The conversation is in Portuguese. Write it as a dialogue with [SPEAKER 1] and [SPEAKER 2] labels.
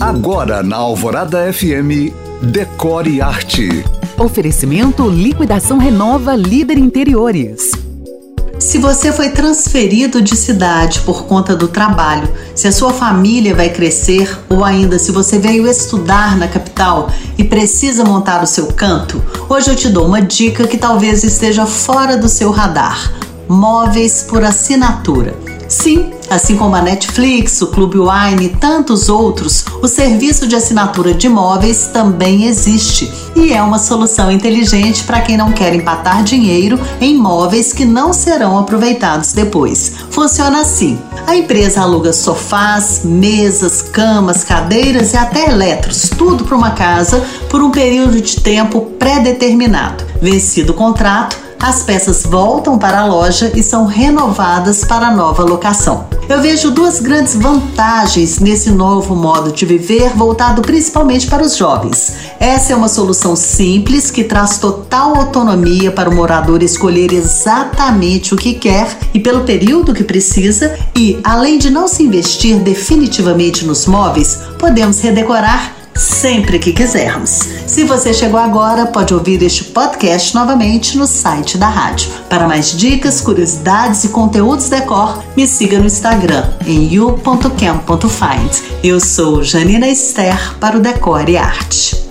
[SPEAKER 1] Agora na Alvorada FM, Decore Arte.
[SPEAKER 2] Oferecimento Liquidação Renova Líder Interiores.
[SPEAKER 3] Se você foi transferido de cidade por conta do trabalho, se a sua família vai crescer ou ainda se você veio estudar na capital e precisa montar o seu canto, hoje eu te dou uma dica que talvez esteja fora do seu radar: móveis por assinatura. Sim, assim como a Netflix, o Clube Wine e tantos outros, o serviço de assinatura de imóveis também existe e é uma solução inteligente para quem não quer empatar dinheiro em imóveis que não serão aproveitados depois. Funciona assim: a empresa aluga sofás, mesas, camas, cadeiras e até eletros, tudo para uma casa por um período de tempo pré-determinado. Vencido o contrato, as peças voltam para a loja e são renovadas para nova locação. Eu vejo duas grandes vantagens nesse novo modo de viver, voltado principalmente para os jovens. Essa é uma solução simples que traz total autonomia para o morador escolher exatamente o que quer e pelo período que precisa, e além de não se investir definitivamente nos móveis, podemos redecorar sempre que quisermos. Se você chegou agora, pode ouvir este podcast novamente no site da rádio. Para mais dicas, curiosidades e conteúdos decor, me siga no Instagram em you.cam.find. Eu sou Janina Esther para o Decore e Arte.